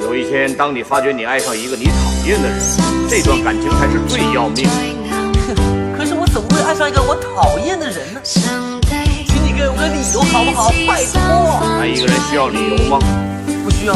有一天，当你发觉你爱上一个你讨厌的人，这段感情才是最要命的。可是我怎么会爱上一个我讨厌的人呢？请你给我个理由好不好？拜托。爱一个人需要理由吗？不需要。